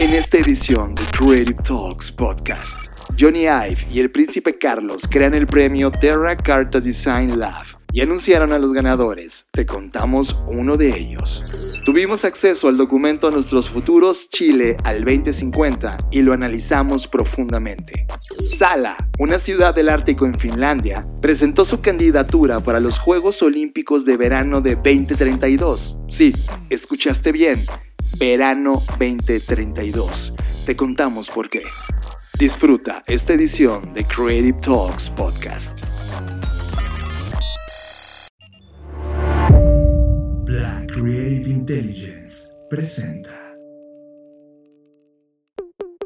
En esta edición de Creative Talks Podcast, Johnny Ive y el príncipe Carlos crean el premio Terra Carta Design Lab y anunciaron a los ganadores. Te contamos uno de ellos. Tuvimos acceso al documento Nuestros Futuros Chile al 2050 y lo analizamos profundamente. Sala, una ciudad del Ártico en Finlandia, presentó su candidatura para los Juegos Olímpicos de Verano de 2032. Sí, escuchaste bien Verano 2032. Te contamos por qué. Disfruta esta edición de Creative Talks Podcast. Black Creative Intelligence presenta.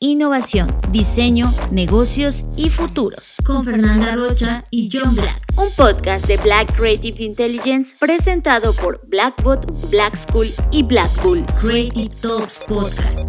innovación, diseño, negocios y futuros. Con Fernanda Rocha y John Black. Un podcast de Black Creative Intelligence presentado por Blackbot, Black School y Black Bull. Creative Talks Podcast.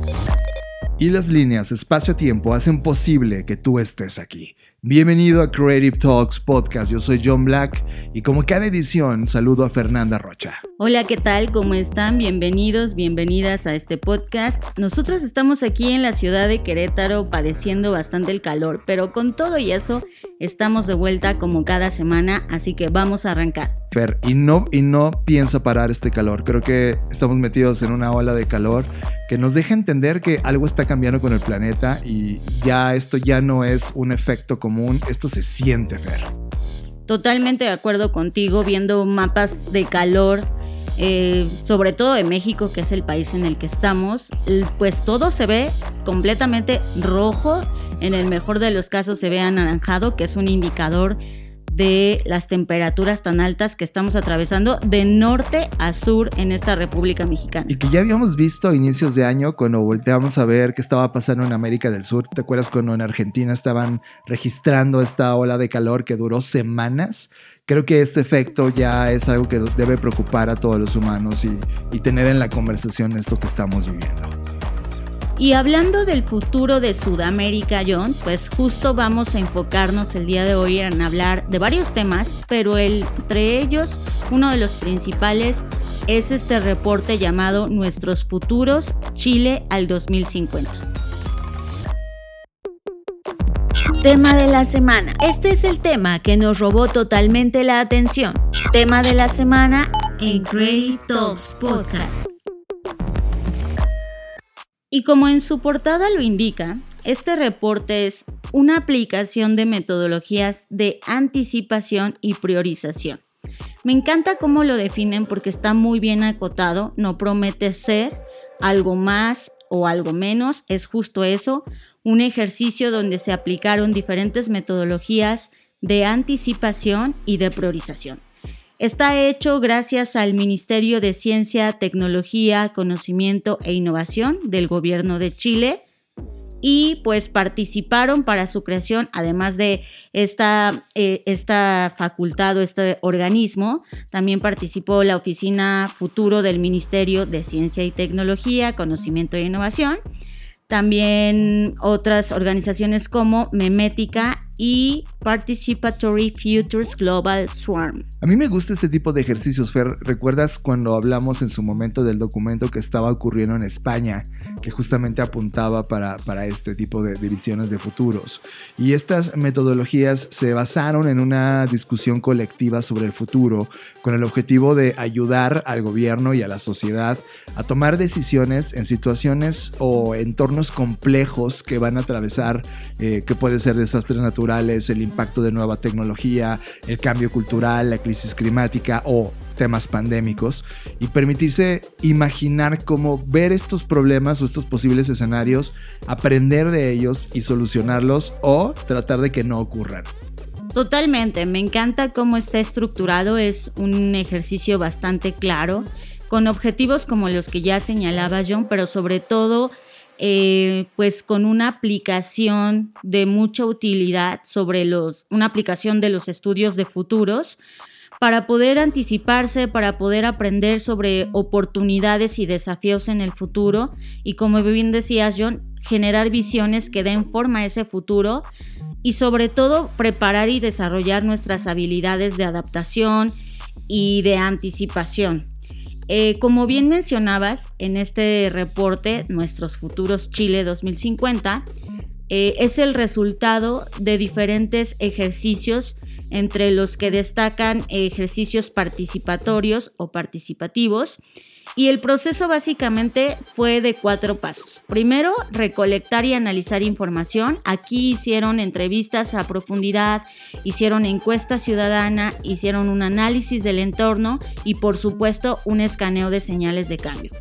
Y las líneas espacio-tiempo hacen posible que tú estés aquí. Bienvenido a Creative Talks Podcast. Yo soy John Black y como cada edición saludo a Fernanda Rocha. Hola, ¿qué tal? ¿Cómo están? Bienvenidos, bienvenidas a este podcast. Nosotros estamos aquí en la ciudad de Querétaro padeciendo bastante el calor, pero con todo y eso estamos de vuelta como cada semana, así que vamos a arrancar. Fer, y no, y no piensa parar este calor. Creo que estamos metidos en una ola de calor que nos deja entender que algo está cambiando con el planeta y ya esto ya no es un efecto común, esto se siente, Fer. Totalmente de acuerdo contigo, viendo mapas de calor, eh, sobre todo de México, que es el país en el que estamos, pues todo se ve completamente rojo, en el mejor de los casos se ve anaranjado, que es un indicador de las temperaturas tan altas que estamos atravesando de norte a sur en esta República Mexicana. Y que ya habíamos visto a inicios de año cuando volteamos a ver qué estaba pasando en América del Sur. ¿Te acuerdas cuando en Argentina estaban registrando esta ola de calor que duró semanas? Creo que este efecto ya es algo que debe preocupar a todos los humanos y, y tener en la conversación esto que estamos viviendo. Y hablando del futuro de Sudamérica, John, pues justo vamos a enfocarnos el día de hoy en hablar de varios temas, pero entre ellos uno de los principales es este reporte llamado Nuestros futuros Chile al 2050. Tema de la semana. Este es el tema que nos robó totalmente la atención. Tema de la semana en Creative Talks Podcast. Y como en su portada lo indica, este reporte es una aplicación de metodologías de anticipación y priorización. Me encanta cómo lo definen porque está muy bien acotado, no promete ser algo más o algo menos, es justo eso, un ejercicio donde se aplicaron diferentes metodologías de anticipación y de priorización. Está hecho gracias al Ministerio de Ciencia, Tecnología, Conocimiento e Innovación del Gobierno de Chile y pues participaron para su creación, además de esta, eh, esta facultad o este organismo, también participó la Oficina Futuro del Ministerio de Ciencia y Tecnología, Conocimiento e Innovación, también otras organizaciones como Memética y Participatory Futures Global Swarm. A mí me gusta este tipo de ejercicios, Fer. ¿Recuerdas cuando hablamos en su momento del documento que estaba ocurriendo en España, que justamente apuntaba para, para este tipo de, visiones de futuros? Y estas metodologías se basaron en una discusión colectiva sobre el futuro, con el objetivo de ayudar al gobierno y a la sociedad a tomar decisiones en situaciones o entornos complejos que van a atravesar, eh, que puede ser desastres naturales el impacto de nueva tecnología, el cambio cultural, la crisis climática o temas pandémicos y permitirse imaginar cómo ver estos problemas o estos posibles escenarios, aprender de ellos y solucionarlos o tratar de que no ocurran. Totalmente, me encanta cómo está estructurado, es un ejercicio bastante claro, con objetivos como los que ya señalaba John, pero sobre todo eh, pues con una aplicación de mucha utilidad sobre los, una aplicación de los estudios de futuros para poder anticiparse, para poder aprender sobre oportunidades y desafíos en el futuro y como bien decías John, generar visiones que den forma a ese futuro y sobre todo preparar y desarrollar nuestras habilidades de adaptación y de anticipación. Eh, como bien mencionabas en este reporte, Nuestros Futuros Chile 2050, eh, es el resultado de diferentes ejercicios entre los que destacan ejercicios participatorios o participativos y el proceso básicamente fue de cuatro pasos. Primero, recolectar y analizar información. Aquí hicieron entrevistas a profundidad, hicieron encuesta ciudadana, hicieron un análisis del entorno y por supuesto un escaneo de señales de cambio.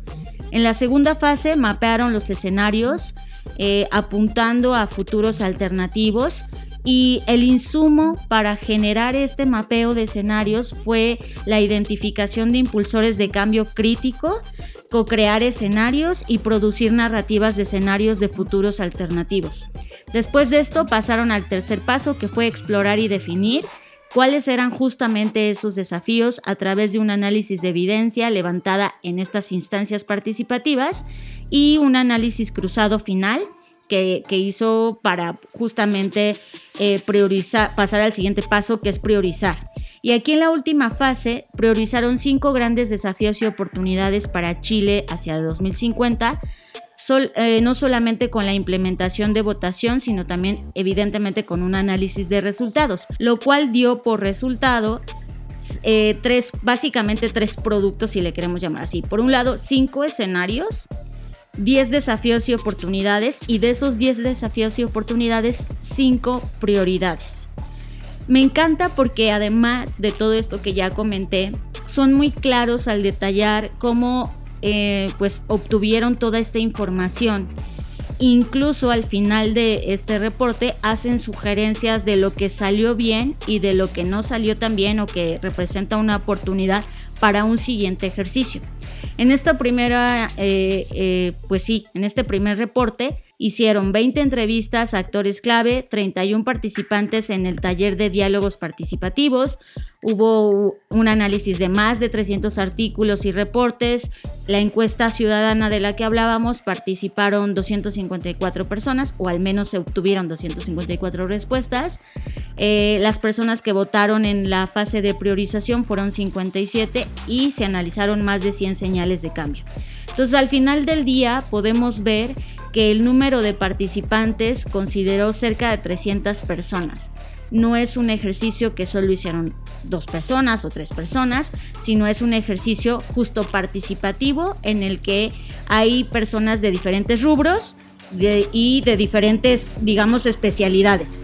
En la segunda fase mapearon los escenarios eh, apuntando a futuros alternativos y el insumo para generar este mapeo de escenarios fue la identificación de impulsores de cambio crítico, co-crear escenarios y producir narrativas de escenarios de futuros alternativos. Después de esto pasaron al tercer paso que fue explorar y definir cuáles eran justamente esos desafíos a través de un análisis de evidencia levantada en estas instancias participativas y un análisis cruzado final que, hizo para justamente eh, priorizar, pasar al siguiente paso, que es priorizar. Y aquí en la última fase priorizaron cinco grandes desafíos y oportunidades para Chile hacia 2050. Eh, no solamente con la implementación de votación, sino también evidentemente con un análisis de resultados, lo cual dio por resultado eh, tres, básicamente tres productos, si le queremos llamar así. Por un lado, cinco escenarios 10 desafíos y oportunidades y de esos 10 desafíos y oportunidades, 5 prioridades. Me encanta porque además de todo esto que ya comenté, son muy claros al detallar cómo eh, pues obtuvieron toda esta información. Incluso al final de este reporte hacen sugerencias de lo que salió bien y de lo que no salió tan bien o que representa una oportunidad para un siguiente ejercicio. En esta primera, eh, eh, pues sí, en este primer reporte hicieron 20 entrevistas a actores clave, 31 participantes en el taller de diálogos participativos, hubo un análisis de más de 300 artículos y reportes, la encuesta ciudadana de la que hablábamos participaron 254 personas, o al menos se obtuvieron 254 respuestas, eh, las personas que votaron en la fase de priorización fueron 57 y se analizaron más de 100 señales de cambio. Entonces al final del día podemos ver que el número de participantes consideró cerca de 300 personas. No es un ejercicio que solo hicieron dos personas o tres personas, sino es un ejercicio justo participativo en el que hay personas de diferentes rubros y de diferentes, digamos, especialidades.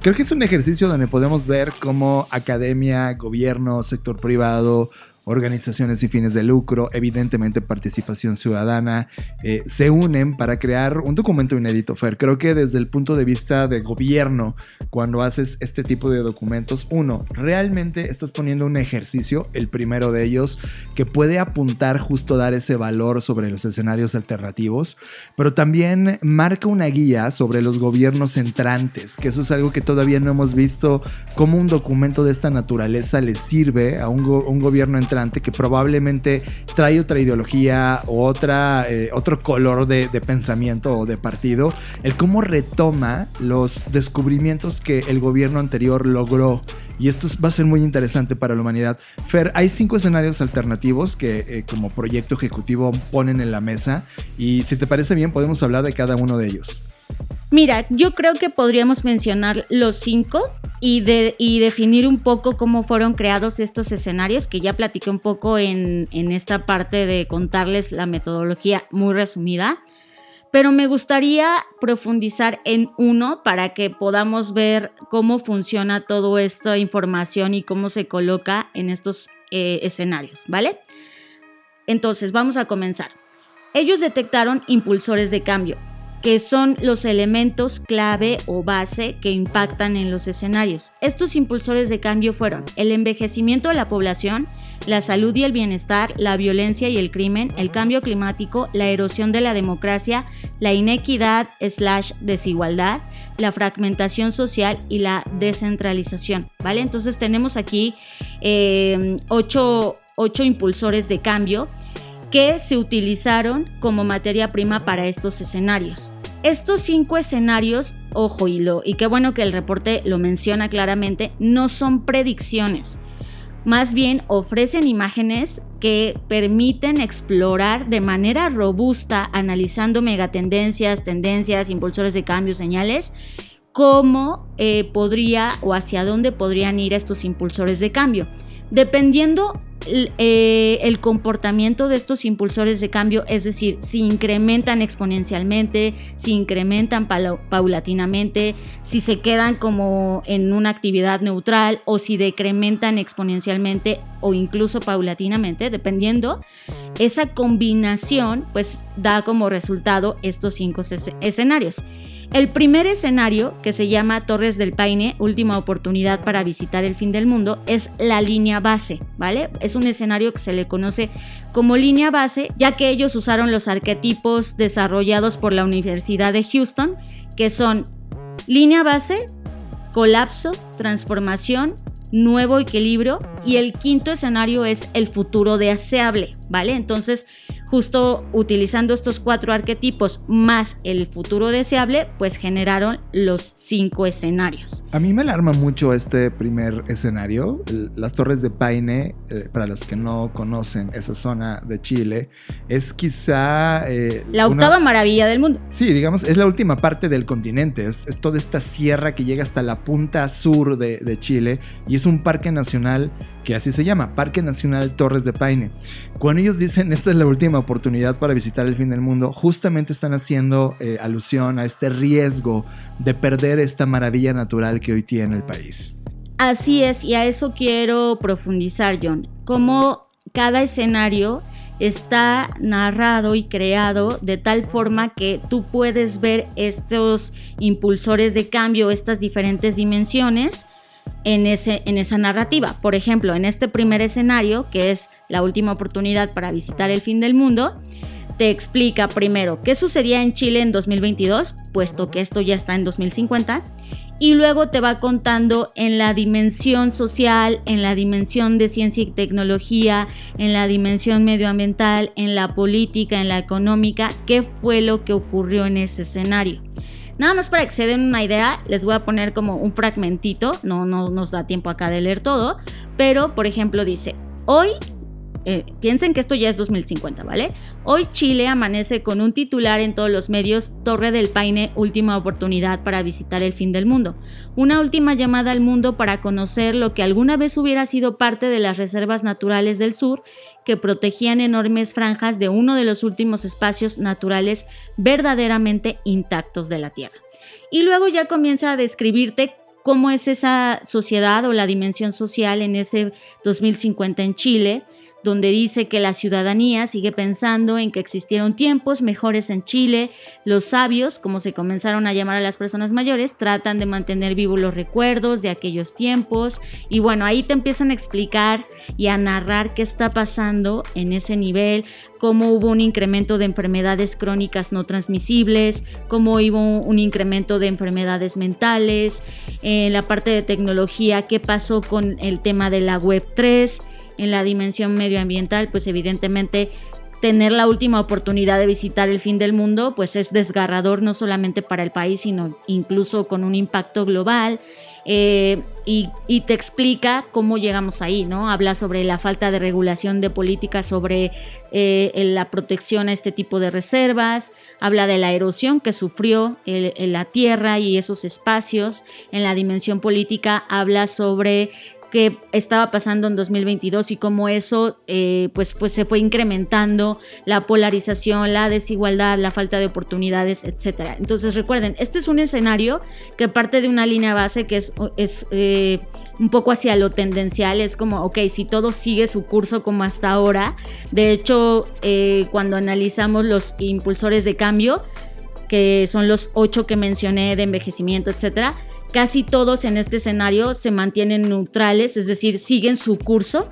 Creo que es un ejercicio donde podemos ver cómo academia, gobierno, sector privado, organizaciones y fines de lucro, evidentemente participación ciudadana, eh, se unen para crear un documento inédito, Fer. Creo que desde el punto de vista de gobierno, cuando haces este tipo de documentos, uno, realmente estás poniendo un ejercicio, el primero de ellos, que puede apuntar justo a dar ese valor sobre los escenarios alternativos, pero también marca una guía sobre los gobiernos entrantes, que eso es algo que todavía no hemos visto, cómo un documento de esta naturaleza le sirve a un, un gobierno entrante que probablemente trae otra ideología o otra, eh, otro color de, pensamiento o de partido, el cómo retoma los descubrimientos que el gobierno anterior logró. Y esto va a ser muy interesante para la humanidad. Fer, hay cinco escenarios alternativos que eh, como proyecto ejecutivo ponen en la mesa y si te parece bien podemos hablar de cada uno de ellos. Mira, yo creo que podríamos mencionar los cinco y, de, y definir un poco cómo fueron creados estos escenarios, que ya platiqué un poco en, en esta parte de contarles la metodología muy resumida. Pero me gustaría profundizar en uno para que podamos ver cómo funciona toda esta información y cómo se coloca en estos eh, escenarios, ¿vale? Entonces, vamos a comenzar. Ellos detectaron impulsores de cambio, que son los elementos clave o base que impactan en los escenarios. Estos impulsores de cambio fueron el envejecimiento de la población, la salud y el bienestar, la violencia y el crimen, el cambio climático, la erosión de la democracia, la inequidad slash desigualdad, la fragmentación social y la descentralización. ¿Vale? Entonces tenemos aquí eh, ocho, ocho impulsores de cambio que se utilizaron como materia prima para estos escenarios. Estos cinco escenarios, ojo y, lo, y qué bueno que el reporte lo menciona claramente, no son predicciones. Más bien ofrecen imágenes que permiten explorar de manera robusta, analizando megatendencias, tendencias, impulsores de cambio, señales, cómo eh, podría o hacia dónde podrían ir estos impulsores de cambio. Dependiendo eh, el comportamiento de estos impulsores de cambio, es decir, si incrementan exponencialmente, si incrementan paulatinamente, si se quedan como en una actividad neutral o si decrementan exponencialmente o incluso paulatinamente, dependiendo, esa combinación pues da como resultado estos cinco escenarios. El primer escenario, que se llama Torres del Paine, última oportunidad para visitar el fin del mundo, es la línea base, ¿vale? Es un escenario que se le conoce como línea base, ya que ellos usaron los arquetipos desarrollados por la Universidad de Houston, que son línea base, colapso, transformación, nuevo equilibrio y el quinto escenario es el futuro deseable, ¿vale? Entonces, justo utilizando estos cuatro arquetipos más el futuro deseable, pues generaron los cinco escenarios. A mí me alarma mucho este primer escenario. Las Torres de Paine, eh, para los que no conocen esa zona de Chile, es quizá... Eh, la octava maravilla del mundo. Sí, digamos, es la última parte del continente. Es, toda esta sierra que llega hasta la punta sur de, de Chile y es un parque nacional que así se llama, Parque Nacional Torres de Paine. Cuando ellos dicen esta es la última oportunidad para visitar el fin del mundo, justamente están haciendo eh, alusión a este riesgo de perder esta maravilla natural que hoy tiene el país. Así es, y a eso quiero profundizar, John. Cómo cada escenario está narrado y creado de tal forma que tú puedes ver estos impulsores de cambio, estas diferentes dimensiones en, ese, en esa narrativa. Por ejemplo, en este primer escenario, que es la última oportunidad para visitar el fin del mundo, te explica primero qué sucedía en Chile en 2022, puesto que esto ya está en 2050, y luego te va contando en la dimensión social, en la dimensión de ciencia y tecnología, en la dimensión medioambiental, en la política, en la económica, qué fue lo que ocurrió en ese escenario. Nada más para que se den una idea, les voy a poner como un fragmentito, no, no nos da tiempo acá de leer todo, pero por ejemplo dice, hoy eh, piensen que esto ya es 2050, ¿vale? Hoy Chile amanece con un titular en todos los medios, Torre del Paine, última oportunidad para visitar el fin del mundo. Una última llamada al mundo para conocer lo que alguna vez hubiera sido parte de las reservas naturales del sur, que protegían enormes franjas de uno de los últimos espacios naturales verdaderamente intactos de la Tierra. Y luego ya comienza a describirte cómo es esa sociedad o la dimensión social en ese 2050 en Chile, donde dice que la ciudadanía sigue pensando en que existieron tiempos mejores en Chile, los sabios, como se comenzaron a llamar a las personas mayores, tratan de mantener vivos los recuerdos de aquellos tiempos. Y bueno, ahí te empiezan a explicar y a narrar qué está pasando en ese nivel, cómo hubo un incremento de enfermedades crónicas no transmisibles, cómo hubo un incremento de enfermedades mentales, en la parte de tecnología, qué pasó con el tema de la Web 3, en la dimensión medioambiental, pues evidentemente tener la última oportunidad de visitar el fin del mundo, pues es desgarrador no solamente para el país, sino incluso con un impacto global. Eh, y, te explica cómo llegamos ahí, ¿no? Habla sobre la falta de regulación de políticas sobre eh, la protección a este tipo de reservas, habla de la erosión que sufrió la tierra y esos espacios. En la dimensión política habla sobre que estaba pasando en 2022 y cómo eso eh, pues, pues se fue incrementando la polarización, la desigualdad, la falta de oportunidades, etc. Entonces recuerden, este es un escenario que parte de una línea base que es, es eh, un poco hacia lo tendencial, es como, ok, si todo sigue su curso como hasta ahora, de hecho, eh, cuando analizamos los impulsores de cambio, que son los ocho que mencioné de envejecimiento, etcétera, casi todos en este escenario se mantienen neutrales, es decir, siguen su curso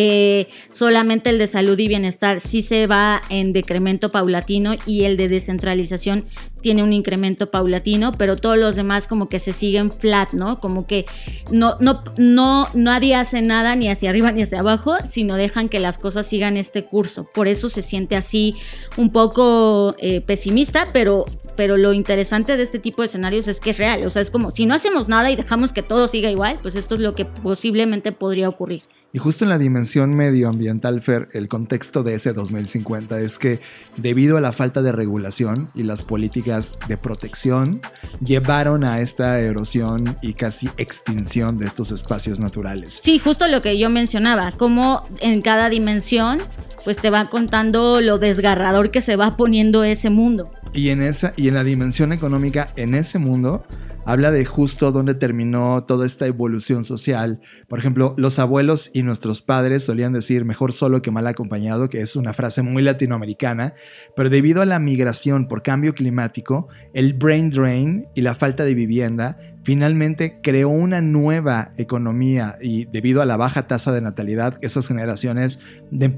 eh, solamente el de salud y bienestar sí se va en decremento paulatino y el de descentralización tiene un incremento paulatino, pero todos los demás como que se siguen flat, ¿no? Como que no, no, no, nadie hace nada ni hacia arriba ni hacia abajo, sino dejan que las cosas sigan este curso. Por eso se siente así un poco eh, pesimista, pero, pero lo interesante de este tipo de escenarios es que es real. O sea, es como si no hacemos nada y dejamos que todo siga igual, pues esto es lo que posiblemente podría ocurrir. Y justo en la dimensión medioambiental, Fer, el contexto de ese 2050 es que debido a la falta de regulación y las políticas de protección, llevaron a esta erosión y casi extinción de estos espacios naturales. Sí, justo lo que yo mencionaba, como en cada dimensión, pues te va contando lo desgarrador que se va poniendo ese mundo. Y en esa y en la dimensión económica, en ese mundo, habla de justo dónde terminó toda esta evolución social. Por ejemplo, los abuelos y nuestros padres solían decir mejor solo que mal acompañado, que es una frase muy latinoamericana, pero debido a la migración por cambio climático, el brain drain y la falta de vivienda finalmente creó una nueva economía y debido a la baja tasa de natalidad, esas generaciones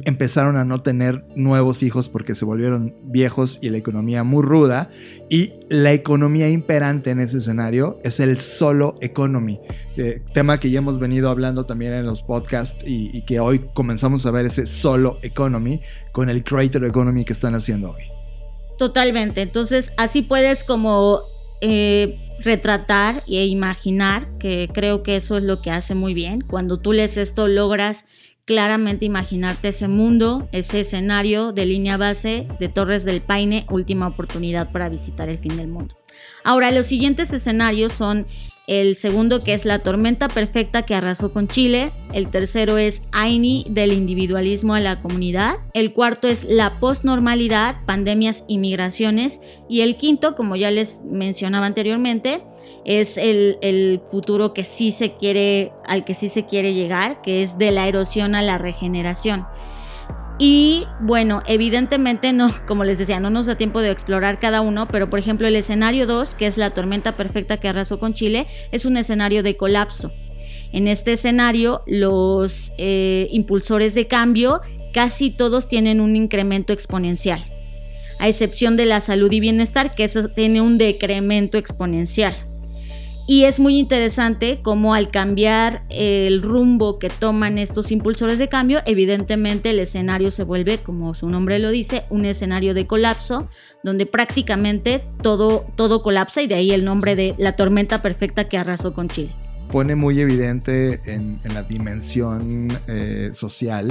empezaron a no tener nuevos hijos porque se volvieron viejos y la economía muy ruda. Y la economía imperante en ese escenario es el solo economy, eh, tema que ya hemos venido hablando también en los podcasts y, que hoy comenzamos a ver ese solo economy con el creator economy que están haciendo hoy. Totalmente, entonces así puedes como... Eh, retratar e imaginar, que creo que eso es lo que hace muy bien. Cuando tú lees esto logras claramente imaginarte ese mundo, ese escenario de línea base de Torres del Paine, última oportunidad para visitar el fin del mundo. Ahora, los siguientes escenarios son el segundo que es la tormenta perfecta que arrasó con Chile, el tercero es Aini del individualismo a la comunidad, el cuarto es la postnormalidad, pandemias y migraciones y el quinto, como ya les mencionaba anteriormente, es el, el, futuro que sí se quiere, al que sí se quiere llegar, que es de la erosión a la regeneración. Y bueno, evidentemente no, como les decía, no nos da tiempo de explorar cada uno, pero por ejemplo el escenario 2, que es la tormenta perfecta que arrasó con Chile, es un escenario de colapso. En este escenario, los eh, impulsores de cambio casi todos tienen un incremento exponencial, a excepción de la salud y bienestar, que tiene un decremento exponencial. Y es muy interesante cómo al cambiar el rumbo que toman estos impulsores de cambio, evidentemente el escenario se vuelve, como su nombre lo dice, un escenario de colapso, donde prácticamente todo, todo colapsa y de ahí el nombre de la tormenta perfecta que arrasó con Chile pone muy evidente en, la dimensión eh, social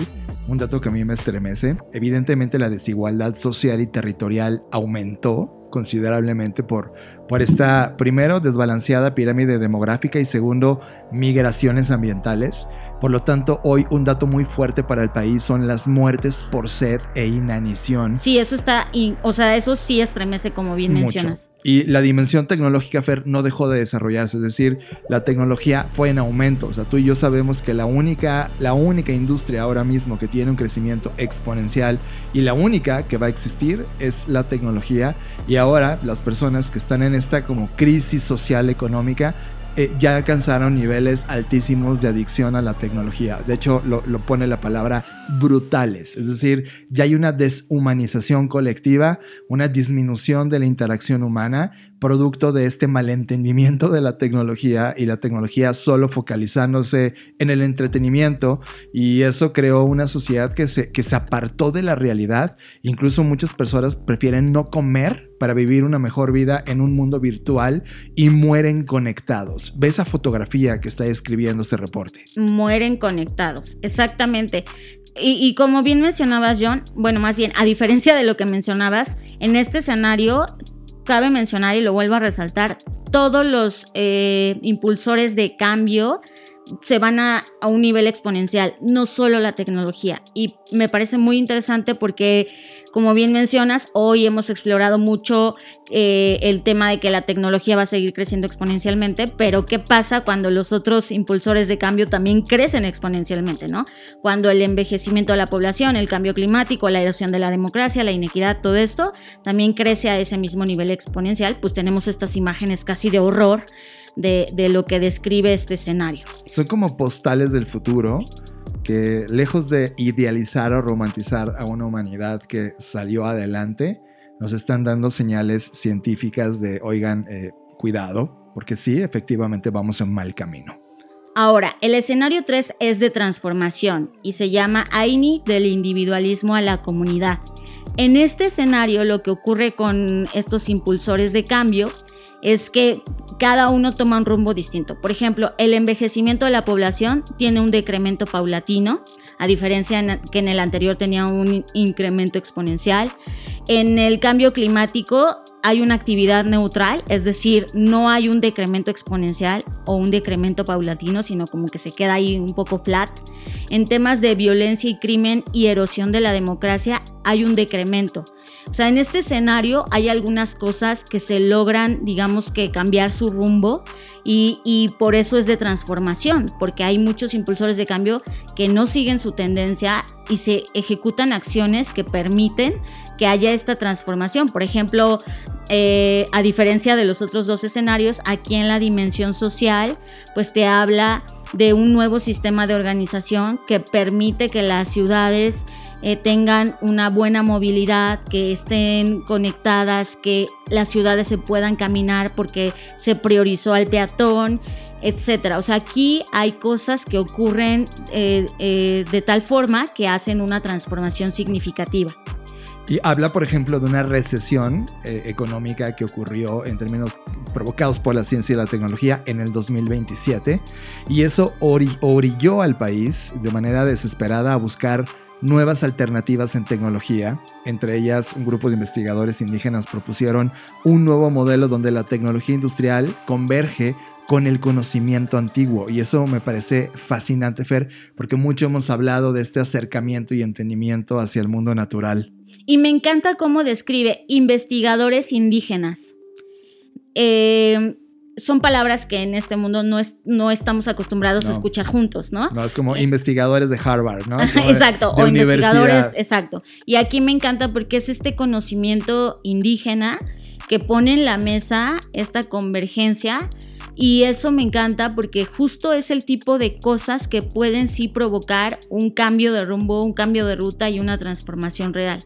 un dato que a mí me estremece. Evidentemente la desigualdad social y territorial aumentó considerablemente por, por esta, primero, desbalanceada pirámide demográfica y segundo, migraciones ambientales. Por lo tanto, hoy un dato muy fuerte para el país son las muertes por sed e inanición. Sí, eso está, o sea, eso sí estremece como bien mencionas. Y la dimensión tecnológica, Fer, no dejó de desarrollarse, es decir, la tecnología fue en aumento. O sea, tú y yo sabemos que la única, la única industria ahora mismo que tiene un crecimiento exponencial y la única que va a existir es la tecnología. Y ahora las personas que están en esta como crisis social económica eh, ya alcanzaron niveles altísimos de adicción a la tecnología. De hecho, lo, lo, pone la palabra brutales. Es decir, ya hay una deshumanización colectiva, una disminución de la interacción humana producto de este malentendimiento de la tecnología y la tecnología solo focalizándose en el entretenimiento y eso creó una sociedad que se, que se apartó de la realidad. Incluso muchas personas prefieren no comer para vivir una mejor vida en un mundo virtual y mueren conectados. Ve esa fotografía que está escribiendo este reporte. Mueren conectados, exactamente. Y, y, como bien mencionabas, John, bueno, más bien, a diferencia de lo que mencionabas, en este escenario cabe mencionar y lo vuelvo a resaltar, todos los eh, impulsores de cambio se van a, un nivel exponencial, no solo la tecnología. Y me parece muy interesante porque, como bien mencionas, hoy hemos explorado mucho eh, el tema de que la tecnología va a seguir creciendo exponencialmente, pero ¿qué pasa cuando los otros impulsores de cambio también crecen exponencialmente? ¿no? Cuando el envejecimiento de la población, el cambio climático, la erosión de la democracia, la inequidad, todo esto también crece a ese mismo nivel exponencial, pues tenemos estas imágenes casi de horror de, lo que describe este escenario. Son como postales del futuro que lejos de idealizar o romantizar a una humanidad que salió adelante, nos están dando señales científicas de, oigan, eh, cuidado, porque sí, efectivamente vamos en mal camino. Ahora, el escenario 3 es de transformación y se llama AINI del individualismo a la comunidad. En este escenario lo que ocurre con estos impulsores de cambio es que cada uno toma un rumbo distinto. Por ejemplo, el envejecimiento de la población tiene un decremento paulatino, a diferencia que en el anterior tenía un incremento exponencial. En el cambio climático hay una actividad neutral, es decir, no hay un decremento exponencial o un decremento paulatino, sino como que se queda ahí un poco flat. En temas de violencia y crimen y erosión de la democracia hay un decremento. O sea, en este escenario hay algunas cosas que se logran, digamos que cambiar su rumbo y, y, por eso es de transformación, porque hay muchos impulsores de cambio que no siguen su tendencia y se ejecutan acciones que permiten que haya esta transformación. Por ejemplo, eh, a diferencia de los otros dos escenarios, aquí en la dimensión social, pues te habla de un nuevo sistema de organización que permite que las ciudades eh, tengan una buena movilidad, que estén conectadas, que las ciudades se puedan caminar porque se priorizó al peatón, etcétera. O sea, aquí hay cosas que ocurren eh, de tal forma que hacen una transformación significativa. Y habla, por ejemplo, de una recesión eh, económica que ocurrió en términos provocados por la ciencia y la tecnología en el 2027. Y eso orilló al país de manera desesperada a buscar nuevas alternativas en tecnología. Entre ellas, un grupo de investigadores indígenas propusieron un nuevo modelo donde la tecnología industrial converge con el conocimiento antiguo. Y eso me parece fascinante, Fer, porque mucho hemos hablado de este acercamiento y entendimiento hacia el mundo natural. Y me encanta cómo describe investigadores indígenas. Eh, son palabras que en este mundo no, es, no estamos acostumbrados a escuchar juntos, ¿no? No, es como eh, investigadores de Harvard, ¿no? exacto, o investigadores, exacto. Y aquí me encanta porque es este conocimiento indígena que pone en la mesa esta convergencia y eso me encanta porque justo es el tipo de cosas que pueden sí provocar un cambio de rumbo, un cambio de ruta y una transformación real.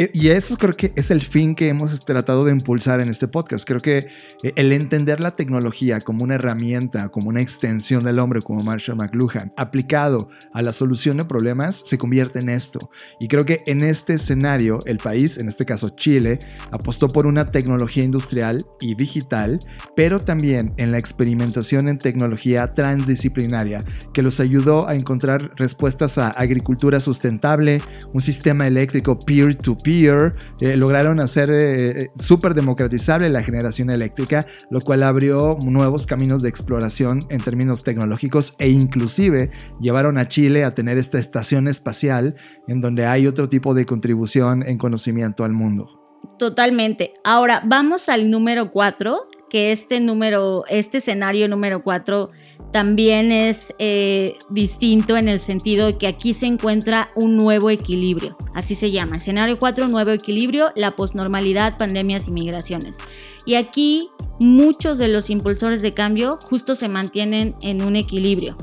Eh, y eso creo que es el fin que hemos tratado de impulsar en este podcast. Creo que eh, el entender la tecnología como una herramienta, como una extensión del hombre, como Marshall McLuhan, aplicado a la solución de problemas, se convierte en esto. Y creo que en este escenario, el país, en este caso Chile, apostó por una tecnología industrial y digital, pero también en la experimentación en tecnología transdisciplinaria, que los ayudó a encontrar respuestas a agricultura sustentable, un sistema eléctrico peer-to-peer, eh, lograron hacer eh, eh, súper democratizable la generación eléctrica, lo cual abrió nuevos caminos de exploración en términos tecnológicos e inclusive llevaron a Chile a tener esta estación espacial en donde hay otro tipo de contribución en conocimiento al mundo. Totalmente. Ahora vamos al número 4, que este número, este escenario número 4 también es eh, distinto en el sentido de que aquí se encuentra un nuevo equilibrio. Así se llama. Escenario 4, nuevo equilibrio, la posnormalidad, pandemias y migraciones. Y aquí muchos de los impulsores de cambio justo se mantienen en un equilibrio.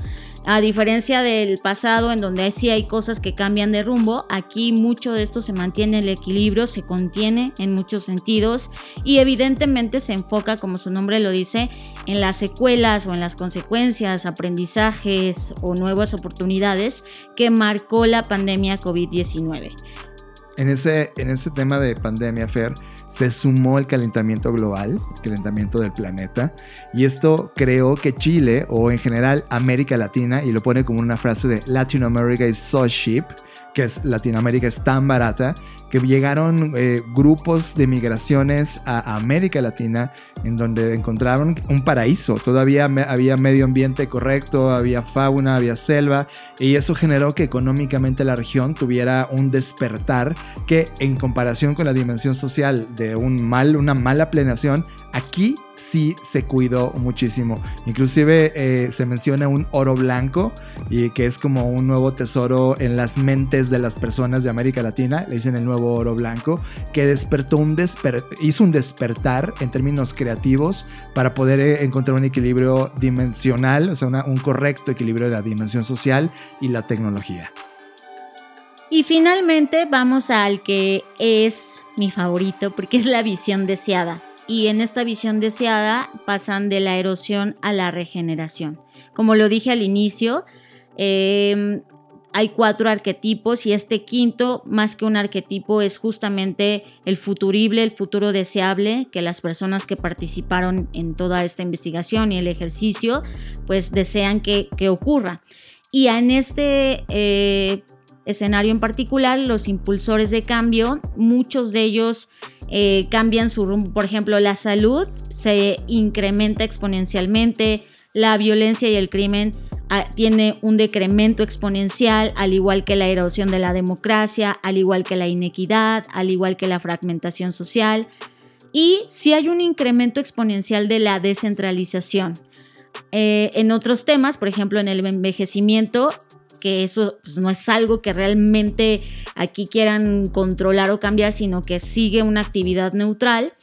A diferencia del pasado, en donde sí hay cosas que cambian de rumbo, aquí mucho de esto se mantiene el equilibrio, se contiene en muchos sentidos y evidentemente se enfoca, como su nombre lo dice, en las secuelas o en las consecuencias, aprendizajes o nuevas oportunidades que marcó la pandemia COVID-19. En ese, en ese tema de pandemia, Fer, se sumó el calentamiento global, el calentamiento del planeta, y esto creó que Chile, o en general América Latina, y lo pone como una frase de Latin America is so cheap, que es Latinoamérica es tan barata, que llegaron eh, grupos de migraciones a, América Latina en donde encontraron un paraíso. Todavía había medio ambiente correcto, había fauna, había selva y eso generó que económicamente la región tuviera un despertar que en comparación con la dimensión social de un mal, una mala planeación, aquí sí se cuidó muchísimo. Inclusive eh, se menciona un oro blanco y que es como un nuevo tesoro en las mentes de las personas de América Latina. Le dicen el nuevo oro blanco que despertó un hizo un despertar en términos creativos para poder eh, encontrar un equilibrio dimensional, o sea, un correcto equilibrio de la dimensión social y la tecnología. Y finalmente vamos al que es mi favorito porque es la visión deseada y en esta visión deseada pasan de la erosión a la regeneración. Como lo dije al inicio, em, hay cuatro arquetipos y este quinto, más que un arquetipo, es justamente el futurible, el futuro deseable que las personas que participaron en toda esta investigación y el ejercicio, pues desean que, ocurra. Y en este eh, escenario en particular, los impulsores de cambio, muchos de ellos eh, cambian su rumbo. Por ejemplo, la salud se incrementa exponencialmente, la violencia y el crimen ah, tiene un decremento exponencial, al igual que la erosión de la democracia, al igual que la inequidad, al igual que la fragmentación social. Y si hay un incremento exponencial de la descentralización. Eh, en otros temas, por ejemplo, en el envejecimiento, que eso pues, no es algo que realmente aquí quieran controlar o cambiar, sino que sigue una actividad neutral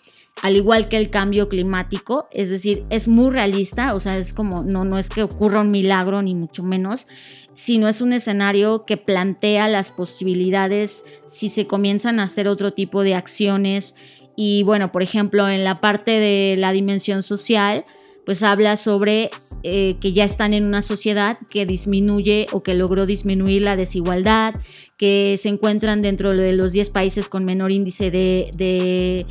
al igual que el cambio climático, es decir, es muy realista, o sea, es como, no, no es que ocurra un milagro, ni mucho menos, sino es un escenario que plantea las posibilidades si se comienzan a hacer otro tipo de acciones. Y bueno, por ejemplo, en la parte de la dimensión social, pues habla sobre eh, que ya están en una sociedad que disminuye o que logró disminuir la desigualdad, que se encuentran dentro de los 10 países con menor índice de, de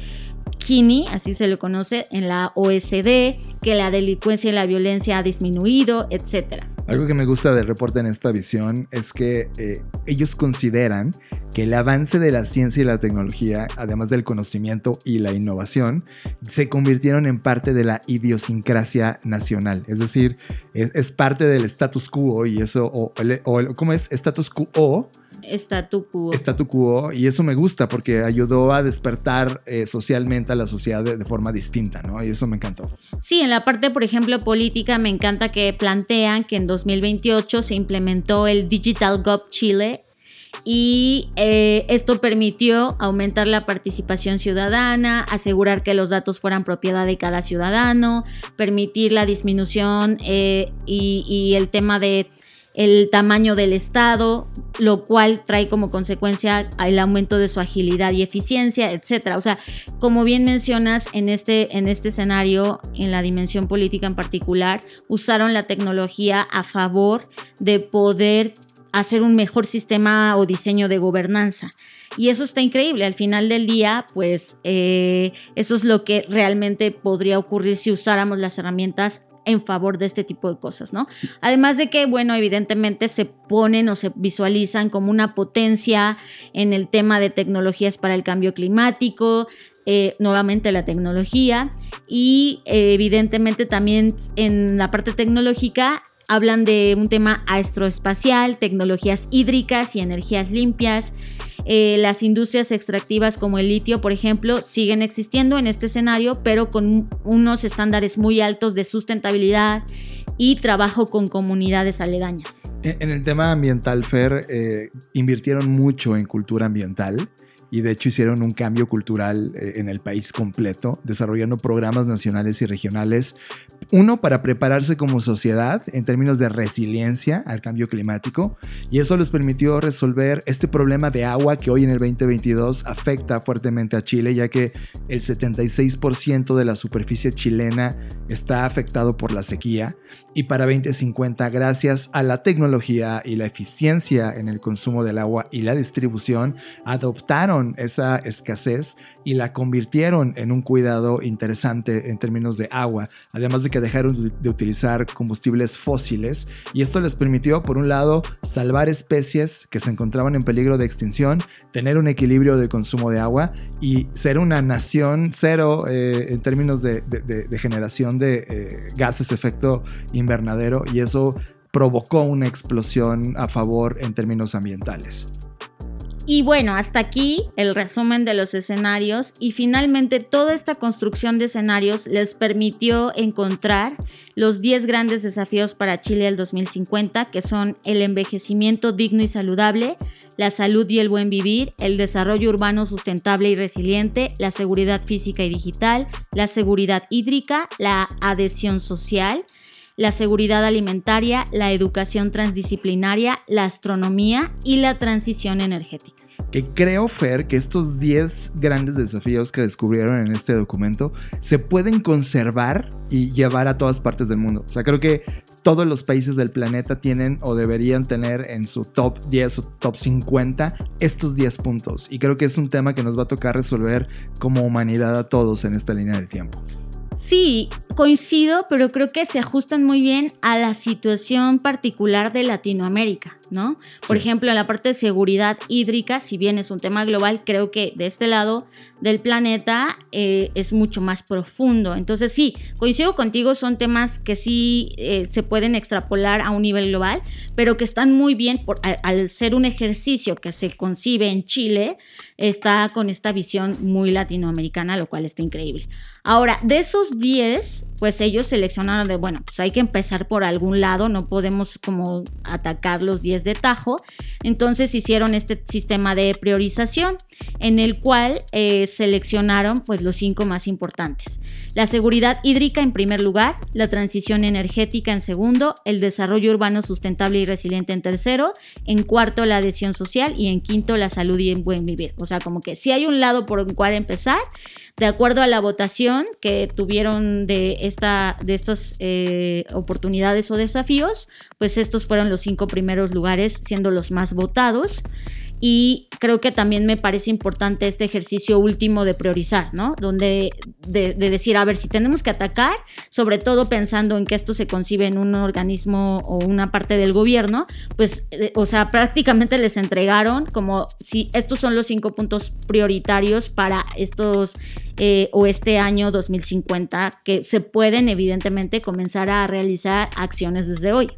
Gini, así se lo conoce en la OSD, que la delincuencia y la violencia ha disminuido, etc. Algo que me gusta del reporte en esta visión es que eh, ellos consideran que el avance de la ciencia y la tecnología, además del conocimiento y la innovación, se convirtieron en parte de la idiosincrasia nacional. Es decir, es, parte del status quo y eso, o, o ¿cómo es? Status quo Statu quo. Statu quo. Y eso me gusta porque ayudó a despertar eh, socialmente a la sociedad de, forma distinta, ¿no? Y eso me encantó. Sí, en la parte, por ejemplo, política, me encanta que plantean que en 2028 se implementó el Digital Gov Chile y eh, esto permitió aumentar la participación ciudadana, asegurar que los datos fueran propiedad de cada ciudadano, permitir la disminución eh, y, el tema de el tamaño del Estado, lo cual trae como consecuencia el aumento de su agilidad y eficiencia, etcétera. O sea, como bien mencionas, en este, en este escenario, en la dimensión política en particular, usaron la tecnología a favor de poder hacer un mejor sistema o diseño de gobernanza. Y eso está increíble. Al final del día, pues eh, eso es lo que realmente podría ocurrir si usáramos las herramientas en favor de este tipo de cosas, ¿no? Además de que, bueno, evidentemente se ponen o se visualizan como una potencia en el tema de tecnologías para el cambio climático, eh, nuevamente la tecnología y eh, evidentemente también en la parte tecnológica hablan de un tema astroespacial, tecnologías hídricas y energías limpias. Eh, las industrias extractivas como el litio, por ejemplo, siguen existiendo en este escenario, pero con unos estándares muy altos de sustentabilidad y trabajo con comunidades aledañas. En el tema ambiental, Fer, eh, invirtieron mucho en cultura ambiental y de hecho hicieron un cambio cultural eh, en el país completo, desarrollando programas nacionales y regionales. Uno, para prepararse como sociedad en términos de resiliencia al cambio climático, y eso les permitió resolver este problema de agua que hoy en el 2022 afecta fuertemente a Chile, ya que el 76% de la superficie chilena está afectado por la sequía, y para 2050, gracias a la tecnología y la eficiencia en el consumo del agua y la distribución, adoptaron esa escasez y la convirtieron en un cuidado interesante en términos de agua, además de que dejaron de utilizar combustibles fósiles y esto les permitió, por un lado, salvar especies que se encontraban en peligro de extinción, tener un equilibrio de consumo de agua y ser una nación cero eh, en términos de, generación de eh, gases efecto invernadero y eso provocó una explosión a favor en términos ambientales. Y bueno, hasta aquí el resumen de los escenarios y finalmente toda esta construcción de escenarios les permitió encontrar los 10 grandes desafíos para Chile al 2050, que son el envejecimiento digno y saludable, la salud y el buen vivir, el desarrollo urbano sustentable y resiliente, la seguridad física y digital, la seguridad hídrica, la adhesión social, la seguridad alimentaria, la educación transdisciplinaria, la astronomía y la transición energética. Que creo, Fer, que estos 10 grandes desafíos que descubrieron en este documento se pueden conservar y llevar a todas partes del mundo. O sea, creo que todos los países del planeta tienen o deberían tener en su top 10 o top 50 estos 10 puntos. Y creo que es un tema que nos va a tocar resolver como humanidad a todos en esta línea del tiempo. Sí, coincido, pero creo que se ajustan muy bien a la situación particular de Latinoamérica. ¿No? Por ejemplo, en la parte de seguridad hídrica, si bien es un tema global, creo que de este lado del planeta eh, es mucho más profundo. Entonces, sí, coincido contigo, son temas que sí eh, se pueden extrapolar a un nivel global, pero que están muy bien por, al, ser un ejercicio que se concibe en Chile, está con esta visión muy latinoamericana, lo cual está increíble. Ahora, de esos 10, pues ellos seleccionaron de, bueno, pues hay que empezar por algún lado, no podemos como atacar los 10 de tajo. Entonces hicieron este sistema de priorización en el cual eh, seleccionaron pues los cinco más importantes. La seguridad hídrica en primer lugar, la transición energética en segundo, el desarrollo urbano sustentable y resiliente en tercero, en cuarto la adhesión social y en quinto la salud y el buen vivir. O sea, como que si hay un lado por el cual empezar, de acuerdo a la votación que tuvieron de, esta, de estas eh, oportunidades o desafíos, pues estos fueron los cinco primeros lugares siendo los más votados. Y creo que también me parece importante este ejercicio último de priorizar, ¿no? Donde de, decir, a ver, si tenemos que atacar, sobre todo pensando en que esto se concibe en un organismo o una parte del gobierno, pues, eh, o sea, prácticamente les entregaron como si estos son los cinco puntos prioritarios para estos eh, o este año 2050 que se pueden evidentemente comenzar a realizar acciones desde hoy.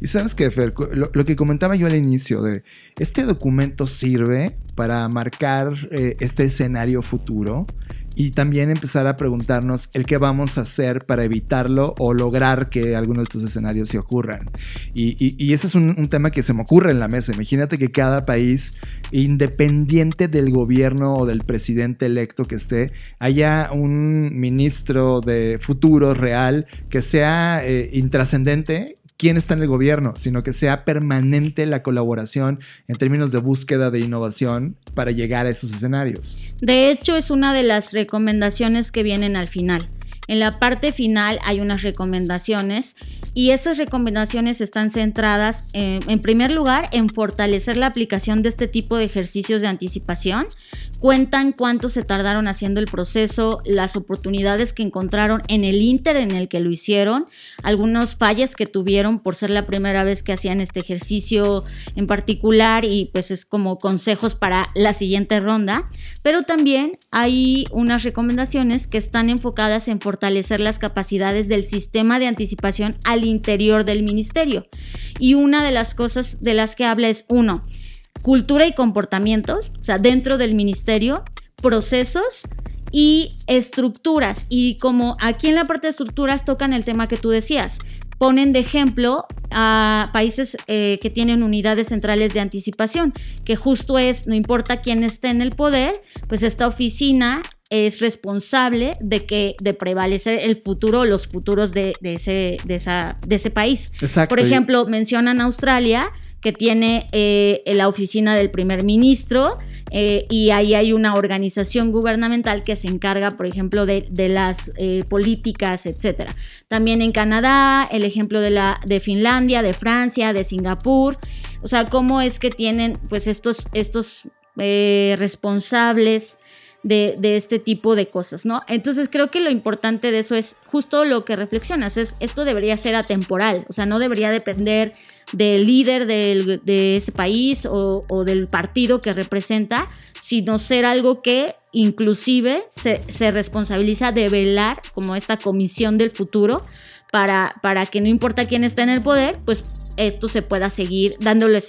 Y sabes que, Fer, lo, que comentaba yo al inicio de este documento sirve para marcar eh, este escenario futuro y también empezar a preguntarnos el qué vamos a hacer para evitarlo o lograr que algunos de estos escenarios se ocurran. Y, ese es un, un, tema que se me ocurre en la mesa. Imagínate que cada país, independiente del gobierno o del presidente electo que esté, haya un ministro de futuro real que sea eh, intrascendente quién está en el gobierno, sino que sea permanente la colaboración en términos de búsqueda de innovación para llegar a esos escenarios. De hecho, es una de las recomendaciones que vienen al final. En la parte final hay unas recomendaciones y esas recomendaciones están centradas en, primer lugar en fortalecer la aplicación de este tipo de ejercicios de anticipación. Cuentan cuánto se tardaron haciendo el proceso, las oportunidades que encontraron en el inter en el que lo hicieron, algunos fallas que tuvieron por ser la primera vez que hacían este ejercicio en particular y pues es como consejos para la siguiente ronda, pero también hay unas recomendaciones que están enfocadas en fortalecer las capacidades del sistema de anticipación al interior del ministerio. Y una de las cosas de las que habla es, uno, cultura y comportamientos, o sea, dentro del ministerio, procesos y estructuras. Y como aquí en la parte de estructuras tocan el tema que tú decías, ponen de ejemplo a países eh, que tienen unidades centrales de anticipación, que justo es, no importa quién esté en el poder, pues esta oficina es responsable de que de prevalecer el futuro, los futuros de, ese, de, esa, de ese país. Por ejemplo, mencionan Australia, que tiene eh, la oficina del primer ministro eh, y ahí hay una organización gubernamental que se encarga, por ejemplo, de, las eh, políticas, etc. También en Canadá, el ejemplo de, la, de Finlandia, de Francia, de Singapur. O sea, cómo es que tienen pues estos, estos responsables de, este tipo de cosas, ¿no? Entonces creo que lo importante de eso es justo lo que reflexionas, es esto debería ser atemporal, o sea, no debería depender del líder de ese país o, del partido que representa, sino ser algo que inclusive se, se, responsabiliza de velar como esta comisión del futuro para, para que no importa quién está en el poder, pues esto se pueda seguir dándole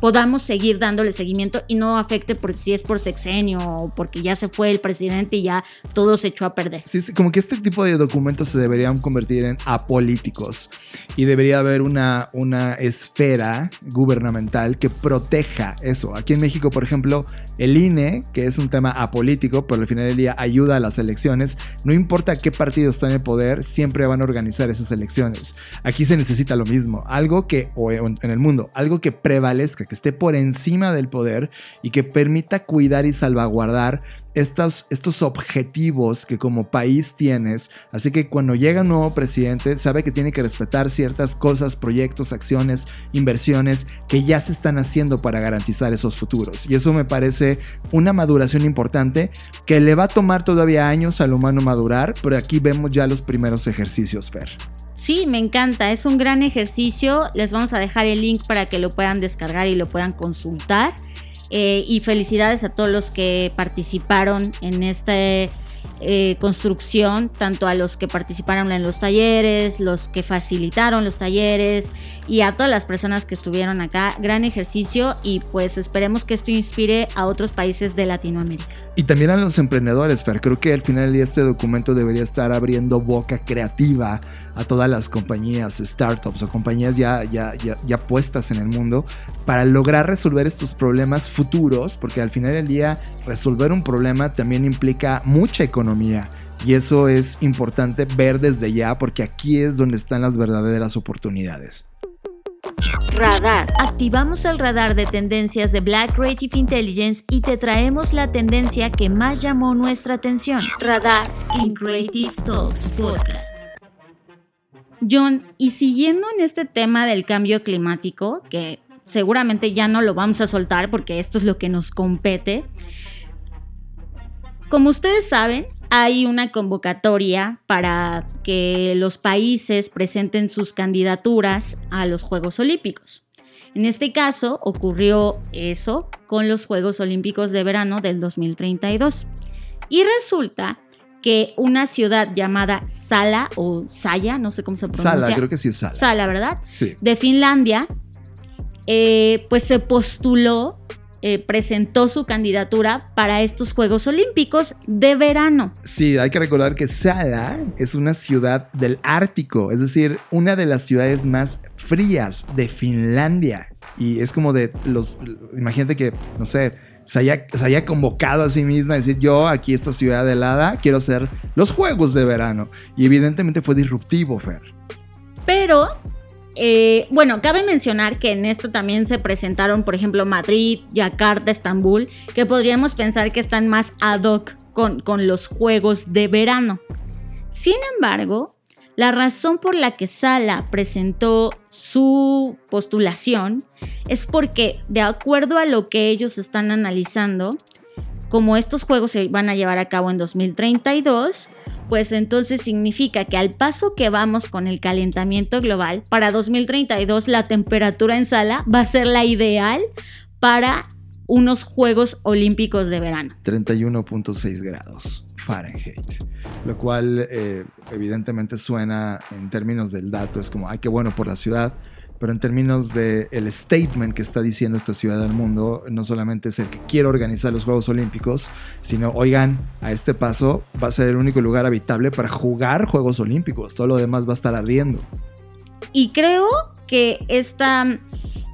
podamos seguir dándole seguimiento y no afecte por si es por sexenio o porque ya se fue el presidente y ya todo se echó a perder. Sí, sí, como que este tipo de documentos se deberían convertir en apolíticos y debería haber una, una esfera gubernamental que proteja eso. Aquí en México, por ejemplo, el INE, que es un tema apolítico, pero al final del día ayuda a las elecciones, no importa qué partido está en el poder, siempre van a organizar esas elecciones. Aquí se necesita lo mismo, algo que, o en el mundo, algo que prevalezca que esté por encima del poder y que permita cuidar y salvaguardar estos, estos objetivos que como país tienes. Así que cuando llega un nuevo presidente, sabe que tiene que respetar ciertas cosas, proyectos, acciones, inversiones que ya se están haciendo para garantizar esos futuros. Y eso me parece una maduración importante que le va a tomar todavía años al humano madurar, pero aquí vemos ya los primeros ejercicios, Fer. Sí, me encanta, es un gran ejercicio. Les vamos a dejar el link para que lo puedan descargar y lo puedan consultar. Eh, y felicidades a todos los que participaron en este eh, construcción, tanto a los que participaron en los talleres, los que facilitaron los talleres y a todas las personas que estuvieron acá. Gran ejercicio y pues esperemos que esto inspire a otros países de Latinoamérica. Y también a los emprendedores, Fer. Creo que al final del día este documento debería estar abriendo boca creativa a todas las compañías, startups o compañías ya, ya, ya, ya puestas en el mundo para lograr resolver estos problemas futuros, porque al final del día resolver un problema también implica mucha economía. Y eso es importante ver desde ya porque aquí es donde están las verdaderas oportunidades. Radar. Activamos el radar de tendencias de Black Creative Intelligence y te traemos la tendencia que más llamó nuestra atención. Radar in Creative Talks Podcast. John, y siguiendo en este tema del cambio climático, que seguramente ya no lo vamos a soltar porque esto es lo que nos compete. Como ustedes saben, hay una convocatoria para que los países presenten sus candidaturas a los Juegos Olímpicos. En este caso ocurrió eso con los Juegos Olímpicos de Verano del 2032. Y resulta que una ciudad llamada Sala o Saya, no sé cómo se pronuncia. Sala, creo que sí es Sala. Sala, ¿verdad? Sí. De Finlandia, eh, pues se postuló, eh, presentó su candidatura para estos Juegos Olímpicos de verano. Sí, hay que recordar que Sala es una ciudad del Ártico, es decir, una de las ciudades más frías de Finlandia. Y es como de los, imagínate que, no sé, se haya, se haya, convocado a sí misma a decir, yo aquí esta ciudad helada quiero hacer los Juegos de Verano. Y evidentemente fue disruptivo, Fer. Pero eh, bueno, cabe mencionar que en esto también se presentaron, por ejemplo, Madrid, Yakarta, Estambul, que podríamos pensar que están más ad hoc con, con los juegos de verano. Sin embargo, la razón por la que Sala presentó su postulación es porque, de acuerdo a lo que ellos están analizando, como estos juegos se van a llevar a cabo en 2032, pues entonces significa que al paso que vamos con el calentamiento global, para 2032 la temperatura en sala va a ser la ideal para unos Juegos Olímpicos de verano. 31.6 grados Fahrenheit, lo cual eh, evidentemente suena en términos del dato, es como, ay, qué bueno por la ciudad, pero en términos del el statement que está diciendo esta ciudad del mundo, no solamente es el que quiere organizar los Juegos Olímpicos, sino, oigan, a este paso va a ser el único lugar habitable para jugar Juegos Olímpicos, todo lo demás va a estar ardiendo. Y creo que este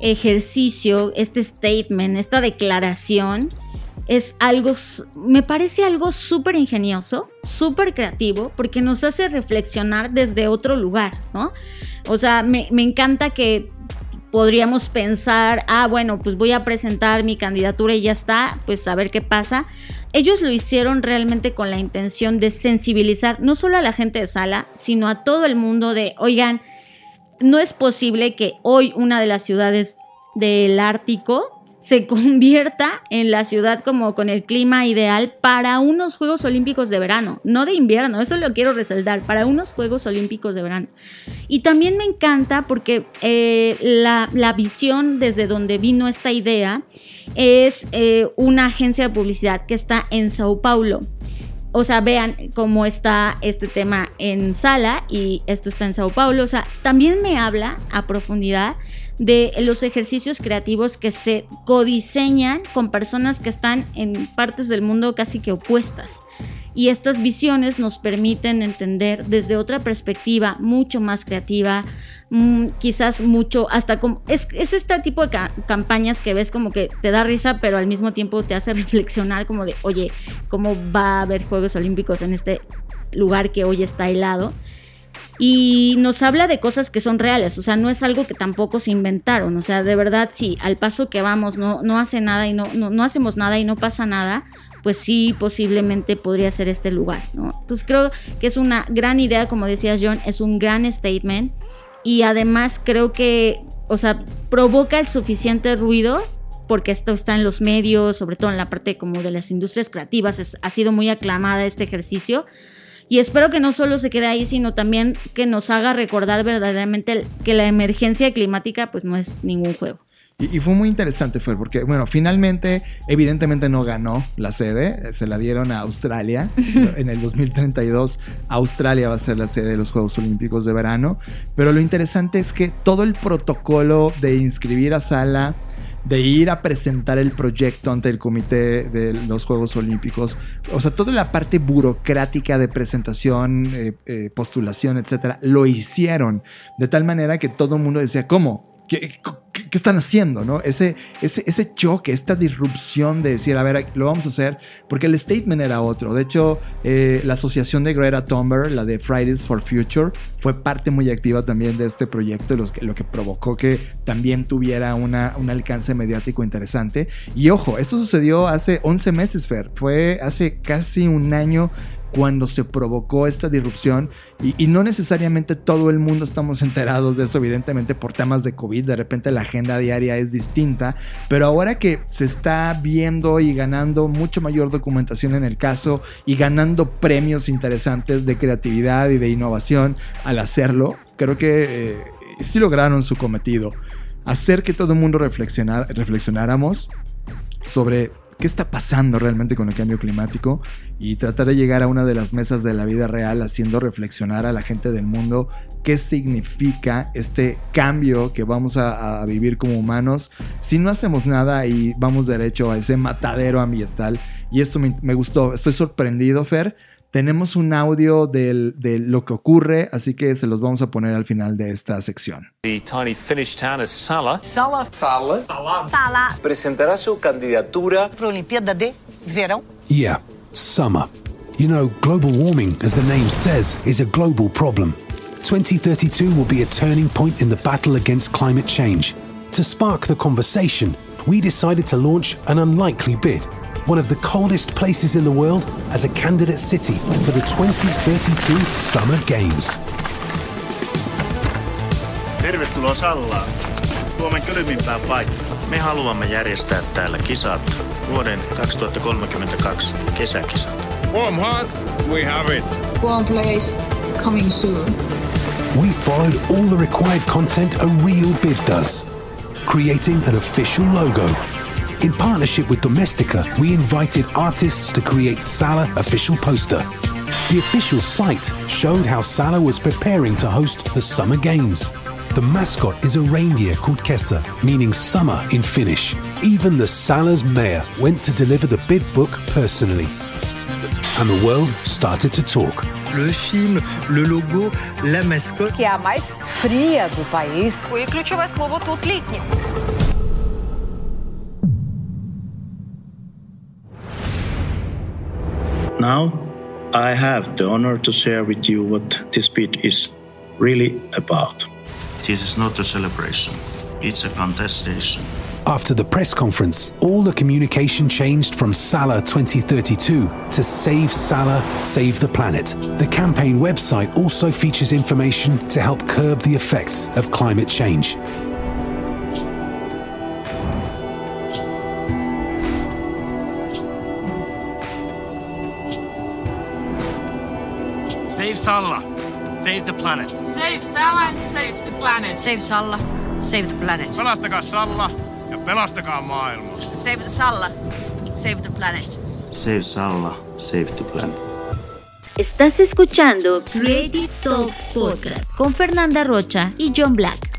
ejercicio, este statement, esta declaración, es algo, me parece algo súper ingenioso, súper creativo, porque nos hace reflexionar desde otro lugar, ¿no? O sea, me, encanta que podríamos pensar, ah, bueno, pues voy a presentar mi candidatura y ya está, pues a ver qué pasa. Ellos lo hicieron realmente con la intención de sensibilizar no solo a la gente de sala, sino a todo el mundo de, oigan, no es posible que hoy una de las ciudades del Ártico se convierta en la ciudad como con el clima ideal para unos Juegos Olímpicos de verano, no de invierno, eso lo quiero resaltar, para unos Juegos Olímpicos de verano. Y también me encanta porque eh, la, visión desde donde vino esta idea es eh, una agencia de publicidad que está en Sao Paulo o sea, vean cómo está este tema en Sala y esto está en Sao Paulo. O sea, también me habla a profundidad de los ejercicios creativos que se codiseñan con personas que están en partes del mundo casi que opuestas. Y estas visiones nos permiten entender desde otra perspectiva mucho más creativa, mm, quizás mucho, hasta como, es, este tipo de campañas que ves como que te da risa, pero al mismo tiempo te hace reflexionar como de, oye, ¿cómo va a haber Juegos Olímpicos en este lugar que hoy está helado? Y nos habla de cosas que son reales, o sea, no es algo que tampoco se inventaron, o sea, de verdad, sí, al paso que vamos, no, no hace nada y no, no, hacemos nada y no pasa nada, pues sí, posiblemente podría ser este lugar, ¿no? Entonces creo que es una gran idea, como decías John, es un gran statement y además creo que, o sea, provoca el suficiente ruido porque esto está en los medios, sobre todo en la parte como de las industrias creativas, ha sido muy aclamada este ejercicio y espero que no solo se quede ahí, sino también que nos haga recordar verdaderamente que la emergencia climática pues no es ningún juego. Y, fue muy interesante, Fer, porque, bueno, finalmente, evidentemente no ganó la sede, se la dieron a Australia. en el 2032, Australia va a ser la sede de los Juegos Olímpicos de verano. Pero lo interesante es que todo el protocolo de inscribir a Sala, de ir a presentar el proyecto ante el comité de los Juegos Olímpicos. O sea, toda la parte burocrática de presentación, eh, eh, postulación, etcétera, lo hicieron de tal manera que todo el mundo decía, ¿cómo? ¿Qué, ¿qué, están haciendo? ¿no? Ese, ese, ese choque, esta disrupción de decir, a ver, lo vamos a hacer, porque el statement era otro. De hecho, eh, la asociación de Greta Thunberg, la de Fridays for Future, fue parte muy activa también de este proyecto, los que, lo que provocó que también tuviera un alcance mediático interesante. Y ojo, esto sucedió hace 11 meses, Fer. Fue hace casi un año cuando se provocó esta disrupción y, no necesariamente todo el mundo estamos enterados de eso, evidentemente por temas de COVID, de repente la agenda diaria es distinta, pero ahora que se está viendo y ganando mucho mayor documentación en el caso y ganando premios interesantes de creatividad y de innovación al hacerlo, creo que eh, sí lograron su cometido, hacer que todo el mundo reflexionáramos sobre qué está pasando realmente con el cambio climático y tratar de llegar a una de las mesas de la vida real haciendo reflexionar a la gente del mundo qué significa este cambio que vamos a, vivir como humanos si no hacemos nada y vamos derecho a ese matadero ambiental. Y esto me, gustó, estoy sorprendido, Fer tenemos un audio de lo que ocurre, así que se los vamos a poner al final de esta sección. The tiny Finnish town is Sala. Sala. Sala. Sala. Presentará su candidatura para Olimpiada de Verão. Yeah, summer. You know, global warming, as the name says, is a global problem. 2032 will be a turning point in the battle against climate change. To spark the conversation, we decided to launch an unlikely bid one of the coldest places in the world as a candidate city for the 2032 Summer Games. Tervetuloa Sallaan, Suomen kylmimpään paikkaan. Me haluamme järjestää täällä kisat vuoden 2032 kesäkisat. Warm heart, we have it. Warm place, coming soon. We followed all the required content a real bid does, creating an official logo in partnership with Domestika, we invited artists to create Salah official poster. The official site showed how Salah was preparing to host the Summer Games. The mascot is a reindeer called Kessa, meaning summer in Finnish. Even the Salah's mayor went to deliver the bid book personally. And the world started to talk. Le film, le logo, la mascotte. Que é a mais fria do país. І ключове слово тут літнє. Now, I have the honor to share with you what this bid is really about. This is not a celebration, it's a contestation. After the press conference, all the communication changed from Salah 2032 to Save Salah, Save the Planet. The campaign website also features information to help curb the effects of climate change. Salla. Save the planet. Save Salla and save the planet. Save Salla. Save the planet. Pelastakaa Salla ja pelastakaa maailma. Save Salla. Save the planet. Save Salla. Save the planet. Estás escuchando Creative Talks Podcast con Fernanda Rocha y John Black.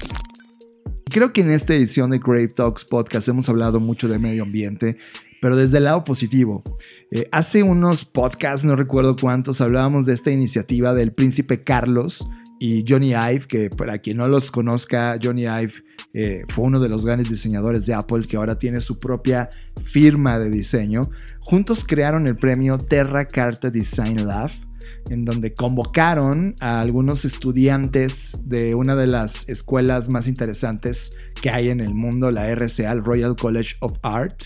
Creo que en esta edición de Creative Talks Podcast hemos hablado mucho de medio ambiente, pero desde el lado positivo. Eh, hace unos podcasts, no recuerdo cuántos, hablábamos de esta iniciativa del príncipe Carlos y Johnny Ive, que para quien no los conozca, Johnny Ive eh, fue uno de los grandes diseñadores de Apple que ahora tiene su propia firma de diseño. Juntos crearon el premio Terra Carta Design Lab en donde convocaron a algunos estudiantes de una de las escuelas más interesantes que hay en el mundo, la RCA, el Royal College of Art,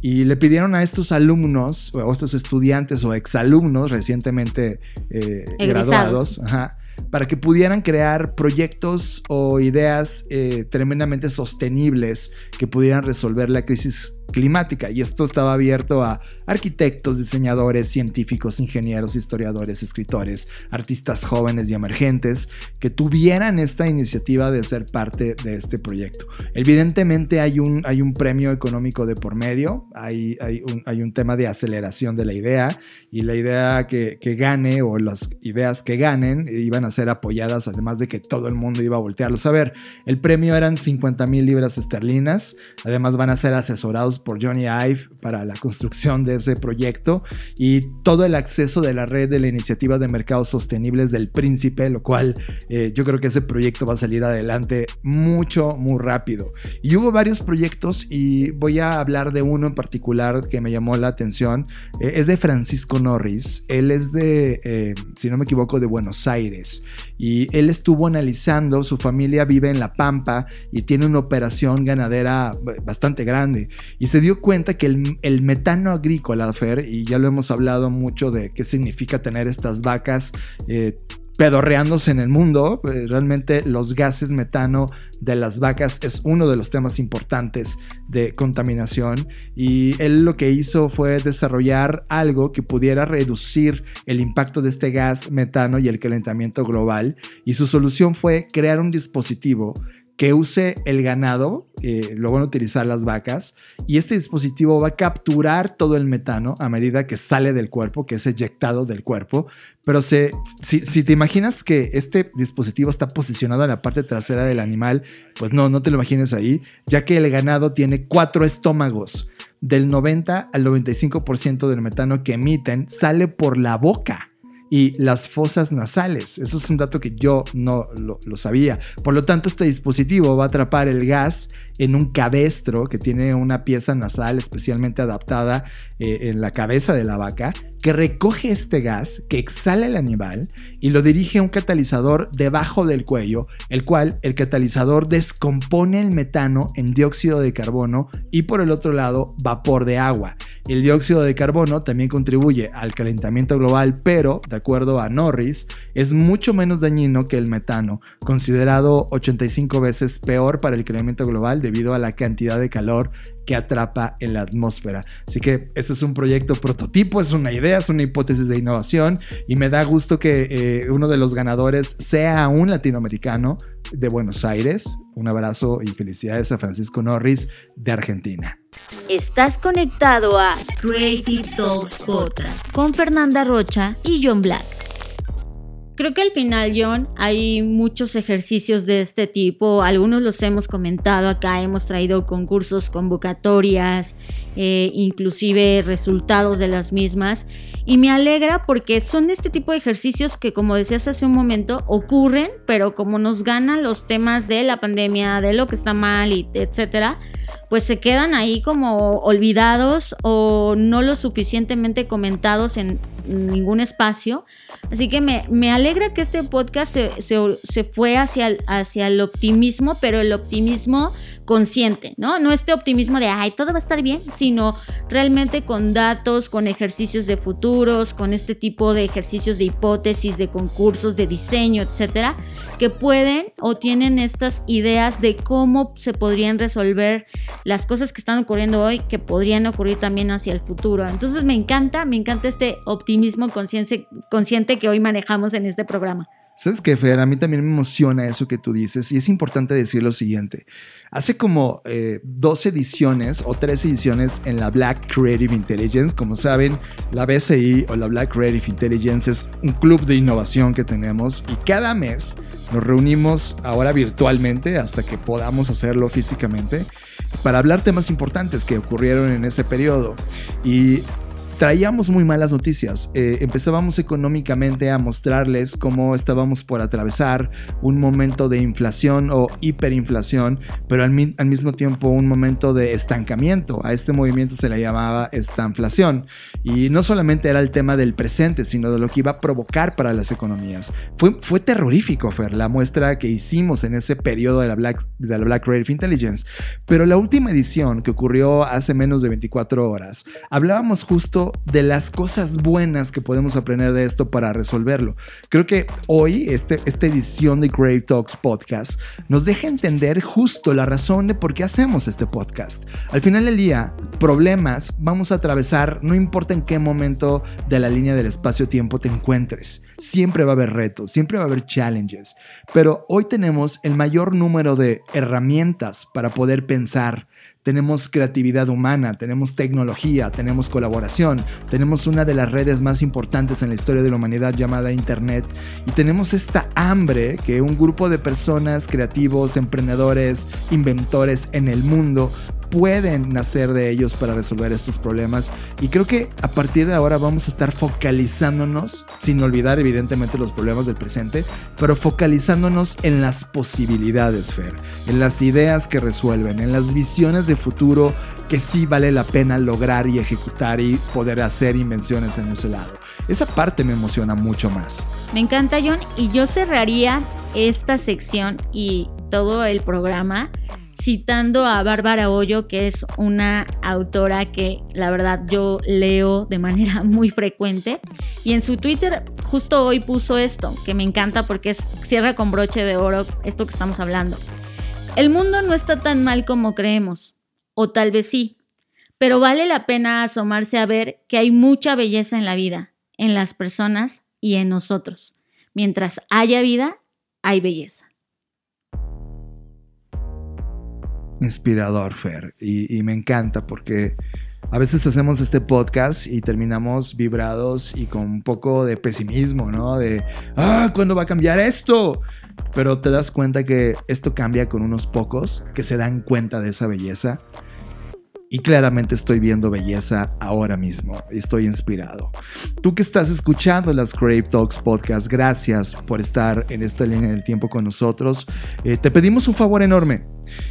y le pidieron a estos alumnos, o a estos estudiantes o exalumnos recientemente eh, graduados, ajá, para que pudieran crear proyectos o ideas eh, tremendamente sostenibles que pudieran resolver la crisis climática. Y esto estaba abierto a arquitectos, diseñadores, científicos, ingenieros, historiadores, escritores, artistas jóvenes y emergentes que tuvieran esta iniciativa de ser parte de este proyecto. Evidentemente hay un, hay un premio económico de por medio, hay, hay, un, hay un tema de aceleración de la idea y la idea que, que gane o las ideas que ganen iban a ser apoyadas, además de que todo el mundo iba a voltearlos a ver. El premio eran 50 mil libras esterlinas, además van a ser asesorados por Johnny Ive para la construcción de ese proyecto y todo el acceso de la red de la iniciativa de mercados sostenibles del Príncipe, lo cual eh, yo creo que ese proyecto va a salir adelante mucho, muy rápido. Y hubo varios proyectos y voy a hablar de uno en particular que me llamó la atención. Eh, es de Francisco Norris. Él es de, eh, si no me equivoco, de Buenos Aires. Y él estuvo analizando, su familia vive en La Pampa y tiene una operación ganadera bastante grande. Y se dio cuenta que el, metano agrícola, Fer, y ya lo hemos hablado mucho de qué significa tener estas vacas eh, pedorreándose en el mundo. Eh, realmente los gases metano de las vacas es uno de los temas importantes de contaminación y él lo que hizo fue desarrollar algo que pudiera reducir el impacto de este gas metano y el calentamiento global y su solución fue crear un dispositivo que use el ganado, eh, lo van a utilizar las vacas, y este dispositivo va a capturar todo el metano a medida que sale del cuerpo, que es eyectado del cuerpo. Pero si, si, te imaginas que este dispositivo está posicionado en la parte trasera del animal, pues no, no te lo imagines ahí, ya que el ganado tiene cuatro estómagos. Del 90 al 95% del metano que emiten sale por la boca y las fosas nasales. Eso es un dato que yo no lo, sabía. Por lo tanto, este dispositivo va a atrapar el gas en un cabestro que tiene una pieza nasal especialmente adaptada eh, en la cabeza de la vaca que recoge este gas que exhala el animal y lo dirige a un catalizador debajo del cuello, el cual el catalizador descompone el metano en dióxido de carbono y por el otro lado vapor de agua. El dióxido de carbono también contribuye al calentamiento global, pero de acuerdo a Norris es mucho menos dañino que el metano, considerado 85 veces peor para el calentamiento global debido a la cantidad de calor que atrapa en la atmósfera. Así que este es un proyecto prototipo, es una idea, es una hipótesis de innovación y me da gusto que eh, uno de los ganadores sea un latinoamericano de Buenos Aires. Un abrazo y felicidades a Francisco Norris de Argentina. Estás conectado a Creative Talks Podcast con Fernanda Rocha y John Black. Creo que al final, John, hay muchos ejercicios de este tipo. Algunos los hemos comentado acá, hemos traído concursos, convocatorias, eh, inclusive resultados de las mismas. Y me alegra porque son este tipo de ejercicios que, como decías hace un momento, ocurren, pero como nos ganan los temas de la pandemia, de lo que está mal, etcétera, pues se quedan ahí como olvidados o no lo suficientemente comentados en ningún espacio. Así que me, me alegra que este podcast se, se, fue hacia el, hacia el optimismo, pero el optimismo consciente, ¿no? No este optimismo de, ay, todo va a estar bien, sino realmente con datos, con ejercicios de futuros, con este tipo de ejercicios de hipótesis, de concursos, de diseño, etcétera, que pueden o tienen estas ideas de cómo se podrían resolver las cosas que están ocurriendo hoy que podrían ocurrir también hacia el futuro. Entonces me encanta, me encanta este optimismo consciente que hoy manejamos en este programa. ¿Sabes qué, Fer? A mí también me emociona eso que tú dices y es importante decir lo siguiente. Hace como eh, dos ediciones o tres ediciones en la Black Creative Intelligence. Como saben, la BCI o la Black Creative Intelligence es un club de innovación que tenemos y cada mes nos reunimos ahora virtualmente hasta que podamos hacerlo físicamente para hablar temas importantes que ocurrieron en ese periodo. Y traíamos muy malas noticias. Eh, empezábamos económicamente a mostrarles cómo estábamos por atravesar un momento de inflación o hiperinflación, pero al, mismo tiempo un momento de estancamiento. A este movimiento se le llamaba estanflación. Y no solamente era el tema del presente, sino de lo que iba a provocar para las economías. Fue, fue terrorífico, Fer, la muestra que hicimos en ese periodo de la Black, de la Black Creative Intelligence. Pero la última edición, que ocurrió hace menos de 24 horas, hablábamos justo de las cosas buenas que podemos aprender de esto para resolverlo. Creo que hoy este, esta edición de Grave Talks Podcast nos deja entender justo la razón de por qué hacemos este podcast. Al final del día, problemas vamos a atravesar no importa en qué momento de la línea del espacio-tiempo te encuentres. Siempre va a haber retos, siempre va a haber challenges, pero hoy tenemos el mayor número de herramientas para poder pensar tenemos creatividad humana, tenemos tecnología, tenemos colaboración, tenemos una de las redes más importantes en la historia de la humanidad llamada Internet y tenemos esta hambre que un grupo de personas creativos, emprendedores, inventores en el mundo pueden nacer de ellos para resolver estos problemas. Y creo que a partir de ahora vamos a estar focalizándonos, sin olvidar evidentemente los problemas del presente, pero focalizándonos en las posibilidades, Fer, en las ideas que resuelven, en las visiones de futuro que sí vale la pena lograr y ejecutar y poder hacer invenciones en ese lado. Esa parte me emociona mucho más. Me encanta, John, y yo cerraría esta sección y todo el programa citando a Bárbara Hoyo, que es una autora que la verdad yo leo de manera muy frecuente. Y en su Twitter justo hoy puso esto, que me encanta porque es, cierra con broche de oro esto que estamos hablando. El mundo no está tan mal como creemos, o tal vez sí, pero vale la pena asomarse a ver que hay mucha belleza en la vida, en las personas y en nosotros. Mientras haya vida, hay belleza. Inspirador, Fer, y, me encanta porque a veces hacemos este podcast y terminamos vibrados y con un poco de pesimismo, ¿no? De, ah, ¿cuándo va a cambiar esto? Pero te das cuenta que esto cambia con unos pocos que se dan cuenta de esa belleza y claramente estoy viendo belleza ahora mismo. Estoy inspirado. Tú que estás escuchando las Crave Talks podcast, gracias por estar en esta línea del tiempo con nosotros. Eh, te pedimos un favor enorme.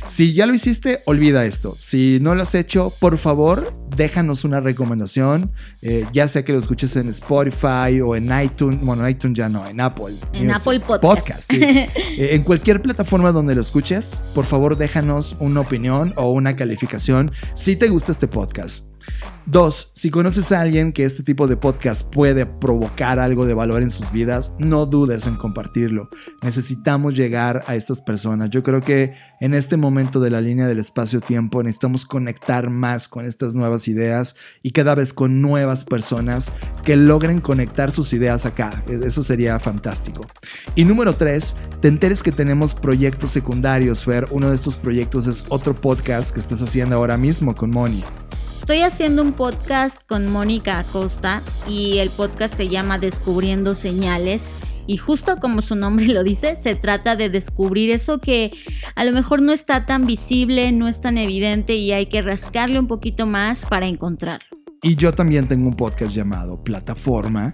Si ya lo hiciste, olvida esto. Si no lo has hecho, por favor, déjanos una recomendación. Eh, ya sea que lo escuches en Spotify o en iTunes. Bueno, en iTunes ya no, en Apple. En Apple Podcast. Eh, en cualquier plataforma donde lo escuches, por favor, déjanos una opinión o una calificación si te gusta este podcast. Dos, si conoces a alguien que este tipo de podcast puede provocar algo de valor en sus vidas, no dudes en compartirlo. Necesitamos llegar a estas personas. Yo creo que en este momento de la línea del espacio-tiempo necesitamos conectar más con estas nuevas ideas y cada vez con nuevas personas que logren conectar sus ideas acá. E-, eso sería fantástico. Y número tres, te enteres que tenemos proyectos secundarios, Fer. Uno de estos proyectos es otro podcast que estás haciendo ahora mismo con Moni. Estoy haciendo un podcast con Mónica Acosta y el podcast se llama Descubriendo Señales. Y justo como su nombre lo dice, se trata de descubrir eso que a lo mejor no está tan visible, no es tan evidente y hay que rascarle un poquito más para encontrarlo. Y yo también tengo un podcast llamado Plataforma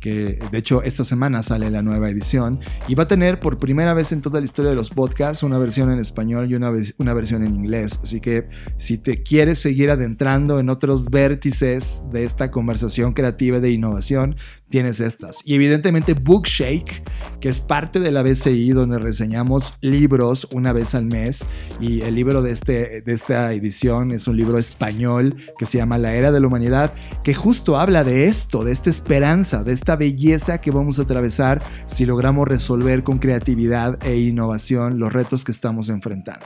que de hecho esta semana sale la nueva edición y va a tener por primera vez en toda la historia de los podcasts una versión en español y una, una versión en inglés. Así que si te quieres seguir adentrando en otros vértices de esta conversación creativa de innovación, tienes estas. Y evidentemente Bookshake, que es parte de la BCI donde reseñamos libros una vez al mes. Y el libro de, este, de esta edición es un libro español que se llama La Era de la Humanidad, que justo habla de esto, de esta esperanza, de esta belleza que vamos a atravesar si logramos resolver con creatividad e innovación los retos que estamos enfrentando.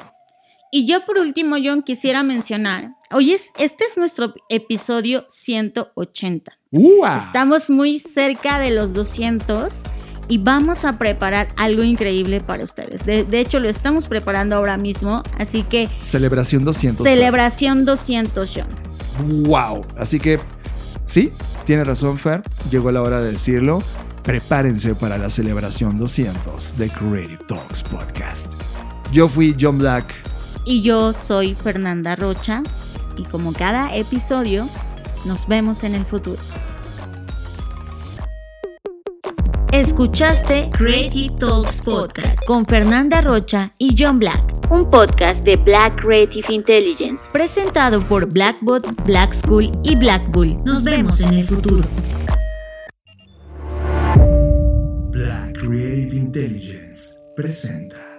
Y yo por último, John, quisiera mencionar, hoy es, este es nuestro episodio 180. Estamos muy cerca de los 200 y vamos a preparar algo increíble para ustedes. De, de, hecho, lo estamos preparando ahora mismo, así que... Celebración 200. Celebración 200, John. ¡Wow! Así que, sí, tiene razón, Fer, llegó la hora de decirlo. Prepárense para la celebración 200 de Creative Talks Podcast. Yo fui John Black. Y yo soy Fernanda Rocha. Y como cada episodio, nos vemos en el futuro. Escuchaste Creative Talks Podcast con Fernanda Rocha y John Black, un podcast de Black Creative Intelligence, presentado por Blackbot, Black School y Black Bull. Nos vemos en el futuro. Black Creative Intelligence presenta.